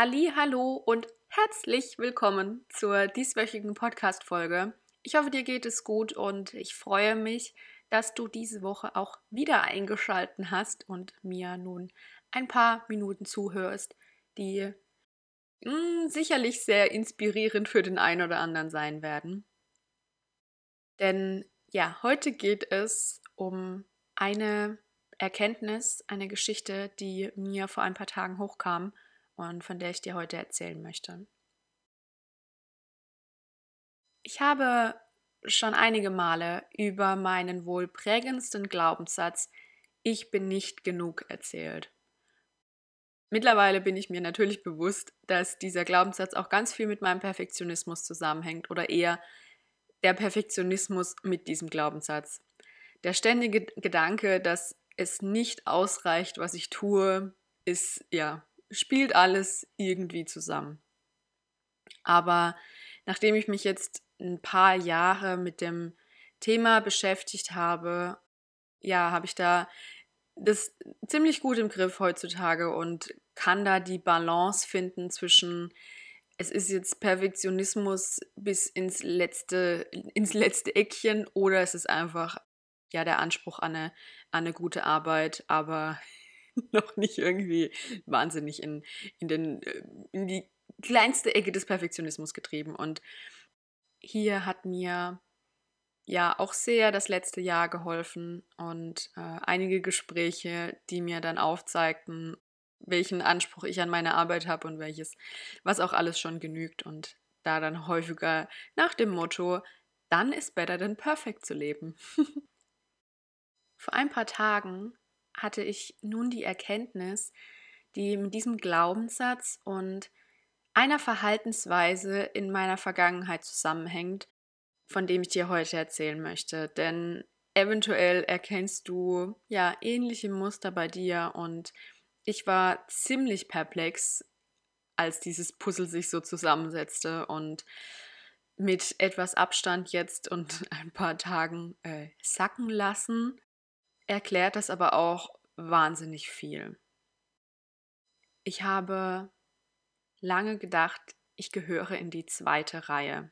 Halli, hallo und herzlich willkommen zur dieswöchigen Podcast Folge. Ich hoffe, dir geht es gut und ich freue mich, dass du diese Woche auch wieder eingeschalten hast und mir nun ein paar Minuten zuhörst, die mh, hm, sicherlich sehr inspirierend für den einen oder anderen sein werden. Denn ja, heute geht es um eine Erkenntnis, eine Geschichte, die mir vor ein paar Tagen hochkam und von der ich dir heute erzählen möchte. Ich habe schon einige Male über meinen wohl prägendsten Glaubenssatz Ich bin nicht genug erzählt. Mittlerweile bin ich mir natürlich bewusst, dass dieser Glaubenssatz auch ganz viel mit meinem Perfektionismus zusammenhängt oder eher der Perfektionismus mit diesem Glaubenssatz. Der ständige Gedanke, dass es nicht ausreicht, was ich tue, ist ja spielt alles irgendwie zusammen. Aber nachdem ich mich jetzt ein paar Jahre mit dem Thema beschäftigt habe, ja, habe ich da das ziemlich gut im Griff heutzutage und kann da die Balance finden zwischen es ist jetzt Perfektionismus bis ins letzte ins letzte Eckchen oder es ist einfach ja der Anspruch an eine, an eine gute Arbeit, aber noch nicht irgendwie wahnsinnig in, in, den, äh, in die kleinste Ecke des Perfektionismus getrieben. Und hier hat mir ja auch sehr das letzte Jahr geholfen und äh, einige Gespräche, die mir dann aufzeigten, welchen Anspruch ich an meine Arbeit habe und welches, was auch alles schon genügt und da dann häufiger nach dem Motto, dann ist better than perfect zu leben. Vor ein paar Tagen hatte ich nun die Erkenntnis, die mit diesem Glaubenssatz und einer Verhaltensweise in meiner Vergangenheit zusammenhängt, von dem ich dir heute erzählen möchte. Denn eventuell erkennst du ja ähnliche Muster bei dir und ich war ziemlich perplex, als dieses Puzzle sich so zusammensetzte und mit etwas Abstand jetzt und ein paar Tagen äh, sacken lassen, erklärt das aber auch wahnsinnig viel. Ich habe lange gedacht, ich gehöre in die zweite Reihe.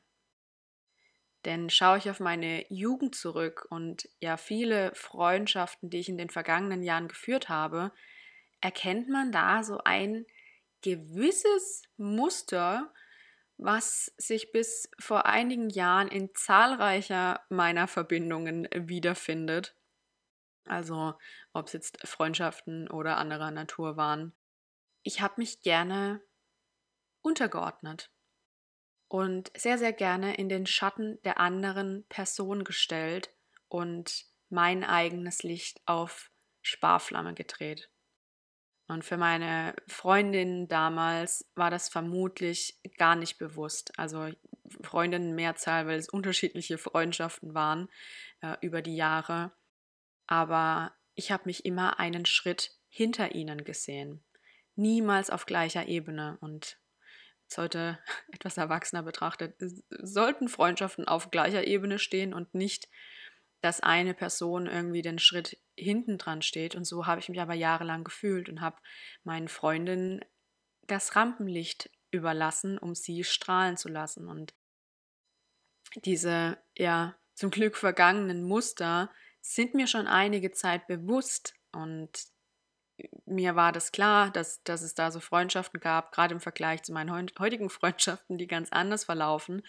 Denn schaue ich auf meine Jugend zurück und ja viele Freundschaften, die ich in den vergangenen Jahren geführt habe, erkennt man da so ein gewisses Muster, was sich bis vor einigen Jahren in zahlreicher meiner Verbindungen wiederfindet. Also ob es jetzt Freundschaften oder anderer Natur waren. Ich habe mich gerne untergeordnet und sehr, sehr gerne in den Schatten der anderen Person gestellt und mein eigenes Licht auf Sparflamme gedreht. Und für meine Freundin damals war das vermutlich gar nicht bewusst. Also Freundinnen Mehrzahl, weil es unterschiedliche Freundschaften waren äh, über die Jahre aber ich habe mich immer einen Schritt hinter ihnen gesehen. Niemals auf gleicher Ebene und heute etwas erwachsener betrachtet, sollten Freundschaften auf gleicher Ebene stehen und nicht, dass eine Person irgendwie den Schritt hinten dran steht. Und so habe ich mich aber jahrelang gefühlt und habe meinen Freundinnen das Rampenlicht überlassen, um sie strahlen zu lassen. Und diese ja zum Glück vergangenen Muster sind mir schon einige Zeit bewusst und mir war das klar, dass, dass es da so Freundschaften gab, gerade im Vergleich zu meinen heutigen Freundschaften, die ganz anders verlaufen.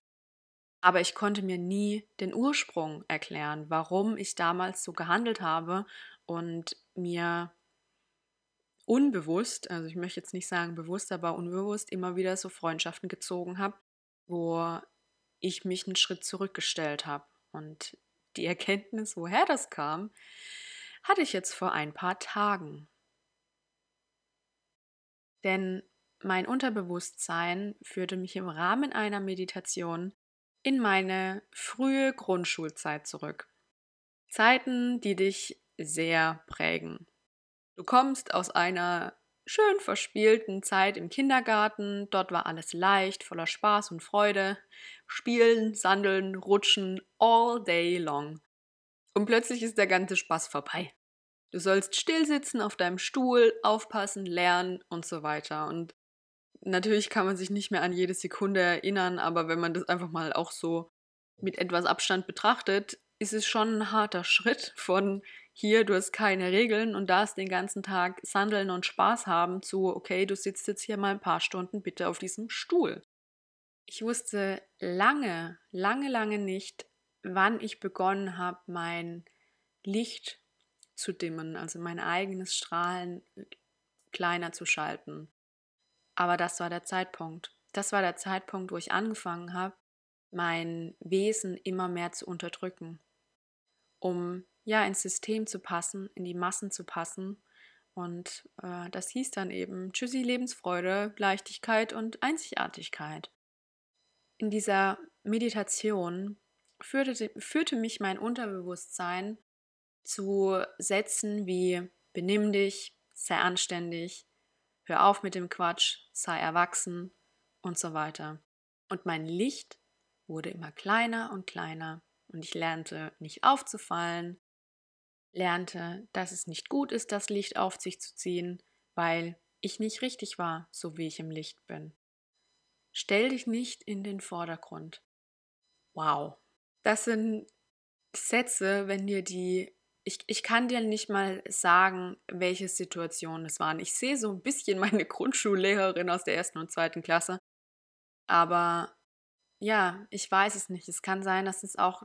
Aber ich konnte mir nie den Ursprung erklären, warum ich damals so gehandelt habe und mir unbewusst, also ich möchte jetzt nicht sagen bewusst, aber unbewusst immer wieder so Freundschaften gezogen habe, wo ich mich einen Schritt zurückgestellt habe und die Erkenntnis, woher das kam, hatte ich jetzt vor ein paar Tagen. Denn mein Unterbewusstsein führte mich im Rahmen einer Meditation in meine frühe Grundschulzeit zurück. Zeiten, die dich sehr prägen. Du kommst aus einer schön verspielten Zeit im Kindergarten. Dort war alles leicht, voller Spaß und Freude. Spielen, sandeln, rutschen, all day long. Und plötzlich ist der ganze Spaß vorbei. Du sollst still sitzen auf deinem Stuhl, aufpassen, lernen und so weiter. Und natürlich kann man sich nicht mehr an jede Sekunde erinnern, aber wenn man das einfach mal auch so mit etwas Abstand betrachtet, ist es schon ein harter Schritt von hier, du hast keine Regeln und darfst den ganzen Tag sandeln und Spaß haben zu, okay, du sitzt jetzt hier mal ein paar Stunden bitte auf diesem Stuhl. Ich wusste lange, lange, lange nicht, wann ich begonnen habe, mein Licht zu dimmen, also mein eigenes Strahlen kleiner zu schalten. Aber das war der Zeitpunkt. Das war der Zeitpunkt, wo ich angefangen habe, mein Wesen immer mehr zu unterdrücken, um ja ins System zu passen, in die Massen zu passen. Und äh, das hieß dann eben Tschüssi, Lebensfreude, Leichtigkeit und Einzigartigkeit. In dieser Meditation führte, führte mich mein Unterbewusstsein zu Sätzen wie benimm dich, sei anständig, hör auf mit dem Quatsch, sei erwachsen und so weiter. Und mein Licht wurde immer kleiner und kleiner und ich lernte nicht aufzufallen, lernte, dass es nicht gut ist, das Licht auf sich zu ziehen, weil ich nicht richtig war, so wie ich im Licht bin. Stell dich nicht in den Vordergrund. Wow. Das sind Sätze, wenn dir die ich, ich kann dir nicht mal sagen, welche Situationen es waren. Ich sehe so ein bisschen meine Grundschullehrerin aus der ersten und zweiten Klasse. Aber ja, ich weiß es nicht. Es kann sein, dass es auch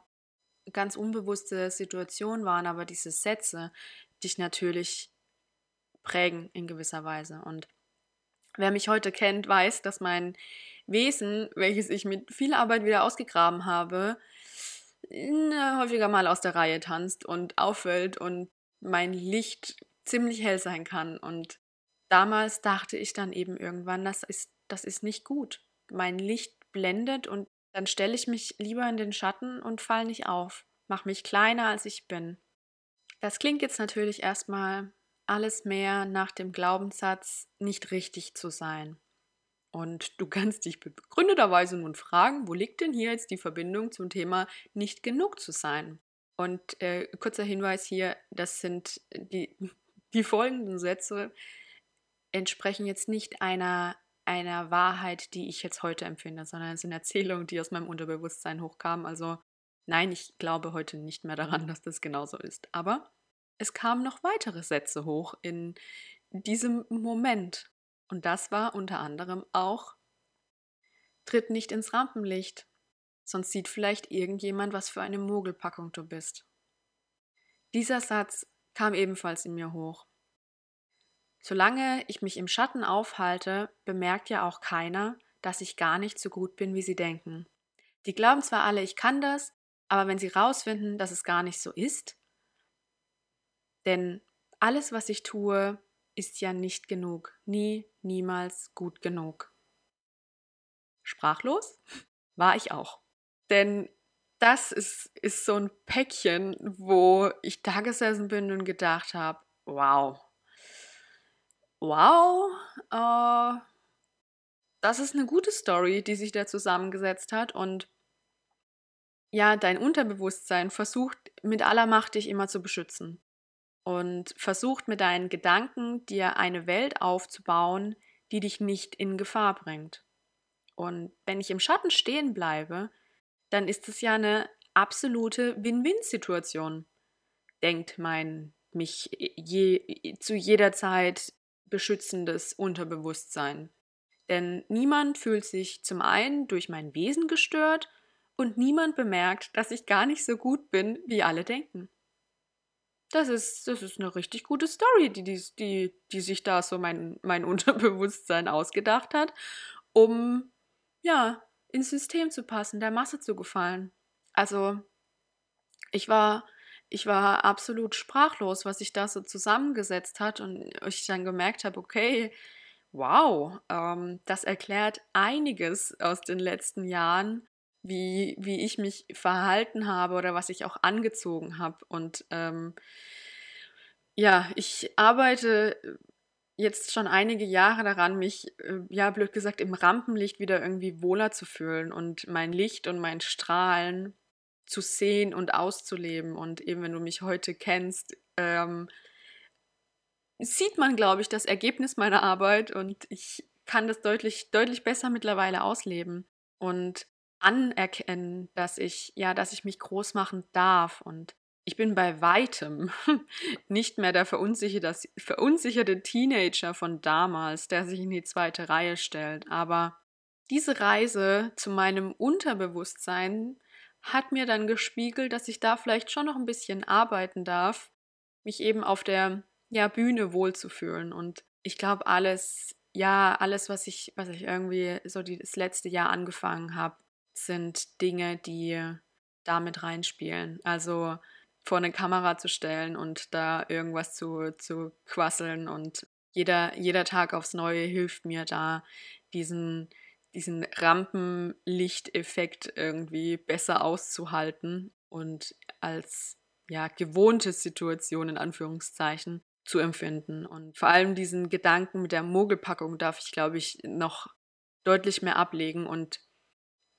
ganz unbewusste Situationen waren, aber diese Sätze dich natürlich prägen in gewisser Weise. Und wer mich heute kennt, weiß, dass mein Wesen, welches ich mit viel Arbeit wieder ausgegraben habe, häufiger mal aus der Reihe tanzt und auffällt und mein Licht ziemlich hell sein kann. Und damals dachte ich dann eben irgendwann, das ist, das ist nicht gut. Mein Licht blendet und dann stelle ich mich lieber in den Schatten und fall nicht auf, mach mich kleiner als ich bin. Das klingt jetzt natürlich erstmal alles mehr nach dem Glaubenssatz, nicht richtig zu sein. Und du kannst dich begründeterweise nun fragen, wo liegt denn hier jetzt die Verbindung zum Thema nicht genug zu sein? Und äh, kurzer Hinweis hier, das sind die, die folgenden Sätze entsprechen jetzt nicht einer, einer Wahrheit, die ich jetzt heute empfinde, sondern es sind Erzählungen, die aus meinem Unterbewusstsein hochkamen. Also nein, ich glaube heute nicht mehr daran, dass das genauso ist. Aber es kamen noch weitere Sätze hoch in diesem Moment. Und das war unter anderem auch, tritt nicht ins Rampenlicht, sonst sieht vielleicht irgendjemand, was für eine Mogelpackung du bist. Dieser Satz kam ebenfalls in mir hoch. Solange ich mich im Schatten aufhalte, bemerkt ja auch keiner, dass ich gar nicht so gut bin, wie sie denken. Die glauben zwar alle, ich kann das, aber wenn sie rausfinden, dass es gar nicht so ist, denn alles, was ich tue, ist ja nicht genug, nie, niemals gut genug. Sprachlos war ich auch. Denn das ist, ist so ein Päckchen, wo ich da gesessen bin und gedacht habe, wow, wow, äh, das ist eine gute Story, die sich da zusammengesetzt hat und ja, dein Unterbewusstsein versucht mit aller Macht dich immer zu beschützen und versucht mit deinen Gedanken dir eine Welt aufzubauen, die dich nicht in Gefahr bringt. Und wenn ich im Schatten stehen bleibe, dann ist es ja eine absolute Win-Win-Situation, denkt mein mich je, zu jeder Zeit beschützendes Unterbewusstsein. Denn niemand fühlt sich zum einen durch mein Wesen gestört und niemand bemerkt, dass ich gar nicht so gut bin, wie alle denken. Das ist, das ist eine richtig gute Story, die, die, die, die sich da so mein, mein Unterbewusstsein ausgedacht hat, um ja, ins System zu passen, der Masse zu gefallen. Also, ich war, ich war absolut sprachlos, was sich da so zusammengesetzt hat und ich dann gemerkt habe, okay, wow, ähm, das erklärt einiges aus den letzten Jahren, wie, wie ich mich verhalten habe oder was ich auch angezogen habe. Und ähm, ja, ich arbeite jetzt schon einige Jahre daran, mich, äh, ja, blöd gesagt, im Rampenlicht wieder irgendwie wohler zu fühlen und mein Licht und mein Strahlen zu sehen und auszuleben. Und eben, wenn du mich heute kennst, ähm, sieht man, glaube ich, das Ergebnis meiner Arbeit und ich kann das deutlich, deutlich besser mittlerweile ausleben und anerkennen, dass ich, ja, dass ich mich groß machen darf. Und ich bin bei weitem nicht mehr der verunsicherte, verunsicherte Teenager von damals, der sich in die zweite Reihe stellt. Aber diese Reise zu meinem Unterbewusstsein hat mir dann gespiegelt, dass ich da vielleicht schon noch ein bisschen arbeiten darf, mich eben auf der ja, Bühne wohlzufühlen. Und ich glaube, alles, ja, alles, was ich, was ich irgendwie so die, das letzte Jahr angefangen habe, sind Dinge, die damit reinspielen. Also vor eine Kamera zu stellen und da irgendwas zu, zu quasseln und jeder, jeder Tag aufs Neue hilft mir da, diesen, diesen Rampenlichteffekt irgendwie besser auszuhalten und als ja gewohnte Situation in Anführungszeichen zu empfinden. Und vor allem diesen Gedanken mit der Mogelpackung darf ich, glaube ich, noch deutlich mehr ablegen. Und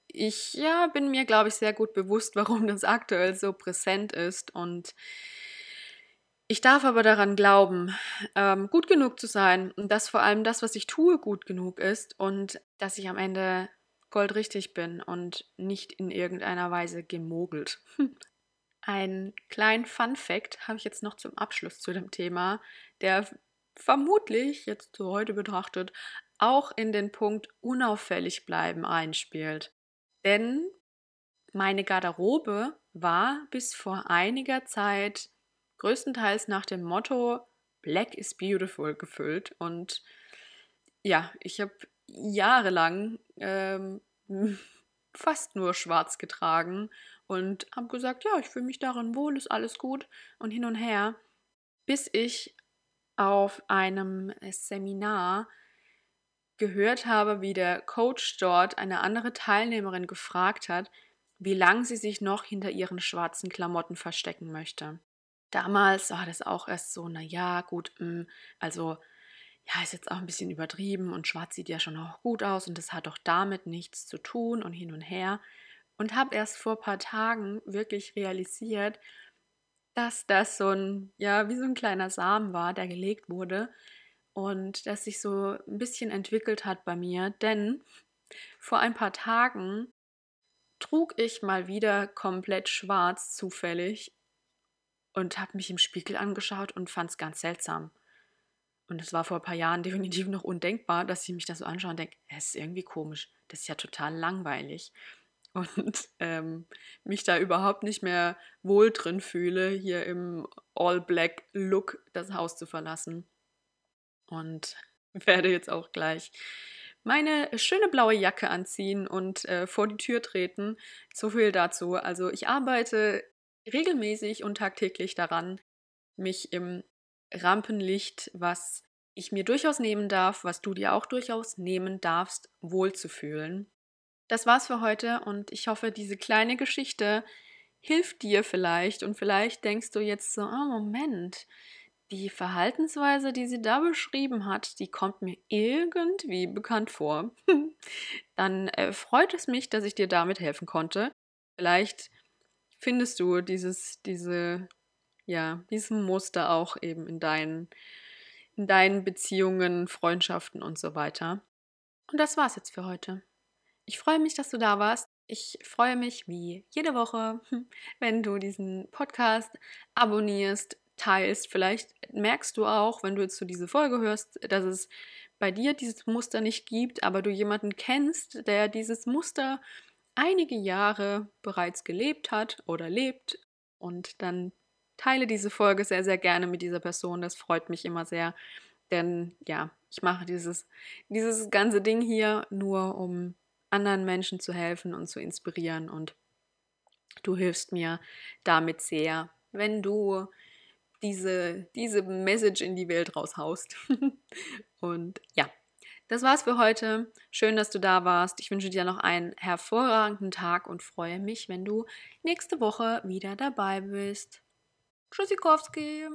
ich ja, bin mir, glaube ich, sehr gut bewusst, warum das aktuell so präsent ist. Und ich darf aber daran glauben, ähm, gut genug zu sein und dass vor allem das, was ich tue, gut genug ist und dass ich am Ende goldrichtig bin und nicht in irgendeiner Weise gemogelt. Ein kleinen Fun Fact habe ich jetzt noch zum Abschluss zu dem Thema, der vermutlich, jetzt so heute betrachtet, auch in den Punkt unauffällig bleiben einspielt. Denn meine Garderobe war bis vor einiger Zeit größtenteils nach dem Motto Black is Beautiful gefüllt. Und ja, ich habe jahrelang ähm, fast nur schwarz getragen und habe gesagt, ja, ich fühle mich darin wohl, ist alles gut und hin und her, bis ich auf einem Seminar gehört habe, wie der Coach dort eine andere Teilnehmerin gefragt hat, wie lange sie sich noch hinter ihren schwarzen Klamotten verstecken möchte. Damals war das auch erst so, na ja, gut, mh, mm, also ja, ist jetzt auch ein bisschen übertrieben und schwarz sieht ja schon auch gut aus und das hat doch damit nichts zu tun und hin und her und habe erst vor ein paar Tagen wirklich realisiert, dass das so ein, ja, wie so ein kleiner Samen war, der gelegt wurde und das sich so ein bisschen entwickelt hat bei mir, denn vor ein paar Tagen trug ich mal wieder komplett schwarz zufällig und habe mich im Spiegel angeschaut und fand es ganz seltsam. Und es war vor ein paar Jahren definitiv noch undenkbar, dass ich mich das so anschaue und denke, es ist irgendwie komisch, das ist ja total langweilig und ähm, mich da überhaupt nicht mehr wohl drin fühle, hier im All-Black-Look das Haus zu verlassen. Und werde jetzt auch gleich meine schöne blaue Jacke anziehen und äh, vor die Tür treten. So viel dazu. Also ich arbeite regelmäßig und tagtäglich daran, mich im Rampenlicht, was ich mir durchaus nehmen darf, was du dir auch durchaus nehmen darfst, wohlzufühlen. Das war's für heute und ich hoffe, diese kleine Geschichte hilft dir vielleicht und vielleicht denkst du jetzt so, oh Moment, die Verhaltensweise, die sie da beschrieben hat, die kommt mir irgendwie bekannt vor. Dann äh, freut es mich, dass ich dir damit helfen konnte. Vielleicht findest du dieses, diese, ja, diesen Muster auch eben in deinen, in deinen Beziehungen, Freundschaften und so weiter. Und das war's jetzt für heute. Ich freue mich, dass du da warst. Ich freue mich wie jede Woche, wenn du diesen Podcast abonnierst, teilst. Vielleicht merkst du auch, wenn du jetzt so diese Folge hörst, dass es bei dir dieses Muster nicht gibt, aber du jemanden kennst, der dieses Muster einige Jahre bereits gelebt hat oder lebt und dann teile diese Folge sehr, sehr gerne mit dieser Person. Das freut mich immer sehr, denn ja, ich mache dieses, dieses ganze Ding hier nur, um anderen Menschen zu helfen und zu inspirieren. Und du hilfst mir damit sehr, wenn du diese, diese Message in die Welt raushaust. und ja, das war's für heute. Schön, dass du da warst. Ich wünsche dir noch einen hervorragenden Tag und freue mich, wenn du nächste Woche wieder dabei bist. Tschüssikowski!